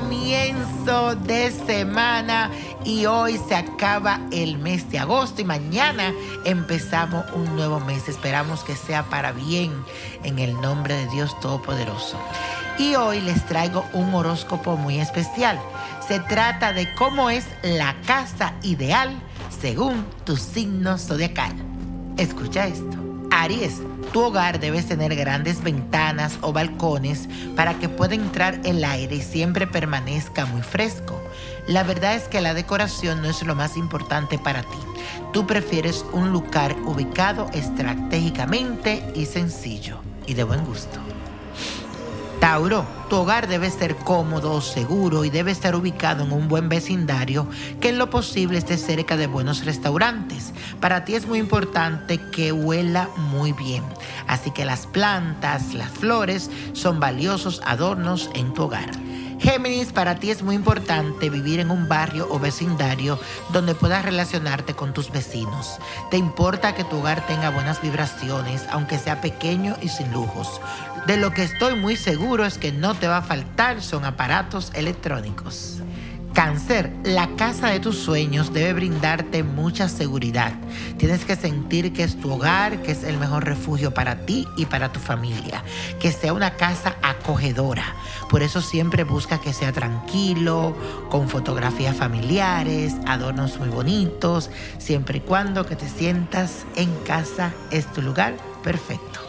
comienzo de semana y hoy se acaba el mes de agosto y mañana empezamos un nuevo mes. Esperamos que sea para bien en el nombre de Dios Todopoderoso. Y hoy les traigo un horóscopo muy especial. Se trata de cómo es la casa ideal según tu signo zodiacal. Escucha esto. Aries, tu hogar debe tener grandes ventanas o balcones para que pueda entrar el aire y siempre permanezca muy fresco. La verdad es que la decoración no es lo más importante para ti. Tú prefieres un lugar ubicado estratégicamente y sencillo y de buen gusto. Tauro, tu hogar debe ser cómodo, seguro y debe estar ubicado en un buen vecindario que en lo posible esté cerca de buenos restaurantes. Para ti es muy importante que huela muy bien, así que las plantas, las flores son valiosos adornos en tu hogar. Géminis, para ti es muy importante vivir en un barrio o vecindario donde puedas relacionarte con tus vecinos. Te importa que tu hogar tenga buenas vibraciones, aunque sea pequeño y sin lujos. De lo que estoy muy seguro es que no te va a faltar son aparatos electrónicos. Cáncer, la casa de tus sueños debe brindarte mucha seguridad. Tienes que sentir que es tu hogar, que es el mejor refugio para ti y para tu familia. Que sea una casa acogedora. Por eso siempre busca que sea tranquilo, con fotografías familiares, adornos muy bonitos, siempre y cuando que te sientas en casa es tu lugar perfecto.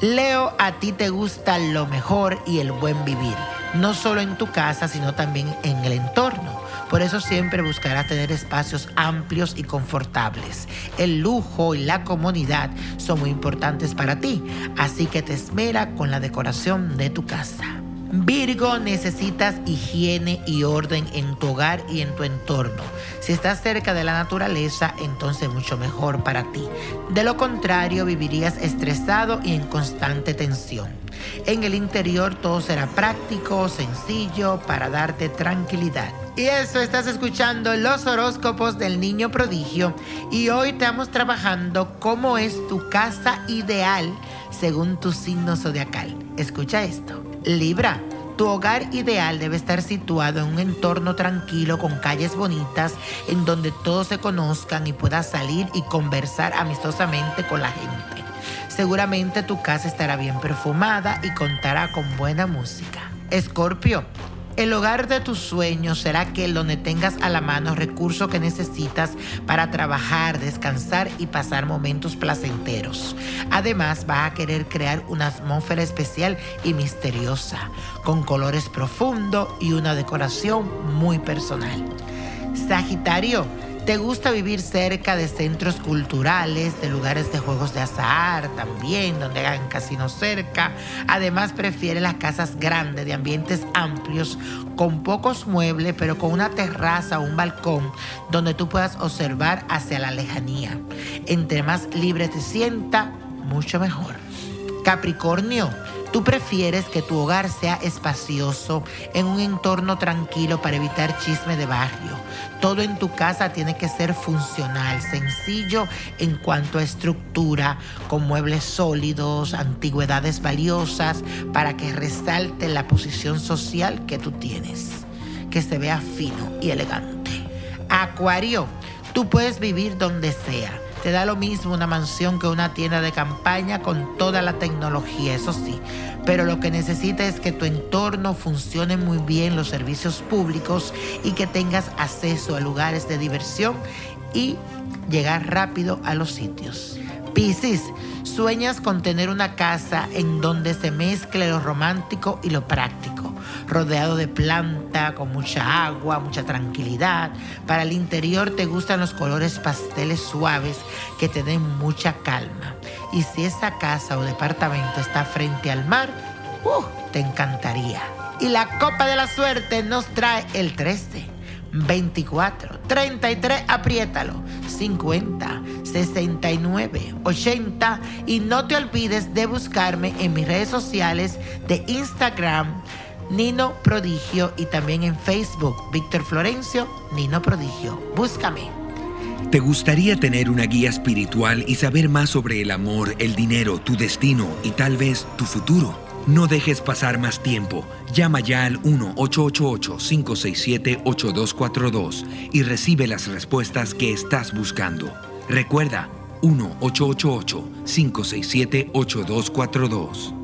Leo, a ti te gusta lo mejor y el buen vivir, no solo en tu casa, sino también en el entorno. Por eso siempre buscarás tener espacios amplios y confortables. El lujo y la comodidad son muy importantes para ti, así que te esmera con la decoración de tu casa. Virgo, necesitas higiene y orden en tu hogar y en tu entorno. Si estás cerca de la naturaleza, entonces mucho mejor para ti. De lo contrario, vivirías estresado y en constante tensión. En el interior todo será práctico, sencillo, para darte tranquilidad. Y eso estás escuchando los horóscopos del niño prodigio y hoy estamos trabajando cómo es tu casa ideal según tu signo zodiacal. Escucha esto. Libra, tu hogar ideal debe estar situado en un entorno tranquilo con calles bonitas en donde todos se conozcan y puedas salir y conversar amistosamente con la gente. Seguramente tu casa estará bien perfumada y contará con buena música. Escorpio, el hogar de tus sueños será aquel donde tengas a la mano recursos que necesitas para trabajar, descansar y pasar momentos placenteros. Además, vas a querer crear una atmósfera especial y misteriosa, con colores profundos y una decoración muy personal. Sagitario, ¿Te gusta vivir cerca de centros culturales, de lugares de juegos de azar también, donde hagan casinos cerca? Además, prefiere las casas grandes, de ambientes amplios, con pocos muebles, pero con una terraza o un balcón donde tú puedas observar hacia la lejanía. Entre más libre te sienta, mucho mejor. Capricornio. Tú prefieres que tu hogar sea espacioso, en un entorno tranquilo para evitar chisme de barrio. Todo en tu casa tiene que ser funcional, sencillo en cuanto a estructura, con muebles sólidos, antigüedades valiosas, para que resalte la posición social que tú tienes, que se vea fino y elegante. Acuario, tú puedes vivir donde sea te da lo mismo una mansión que una tienda de campaña con toda la tecnología, eso sí. Pero lo que necesita es que tu entorno funcione muy bien, los servicios públicos y que tengas acceso a lugares de diversión y llegar rápido a los sitios. Piscis, sueñas con tener una casa en donde se mezcle lo romántico y lo práctico rodeado de planta, con mucha agua, mucha tranquilidad. Para el interior te gustan los colores pasteles suaves que te den mucha calma. Y si esa casa o departamento está frente al mar, uh, te encantaría. Y la copa de la suerte nos trae el 13. 24, 33, apriétalo, 50, 69, 80 y no te olvides de buscarme en mis redes sociales de Instagram, Nino Prodigio y también en Facebook, Víctor Florencio, Nino Prodigio. Búscame. ¿Te gustaría tener una guía espiritual y saber más sobre el amor, el dinero, tu destino y tal vez tu futuro? No dejes pasar más tiempo. Llama ya al 1-888-567-8242 y recibe las respuestas que estás buscando. Recuerda, 1-888-567-8242.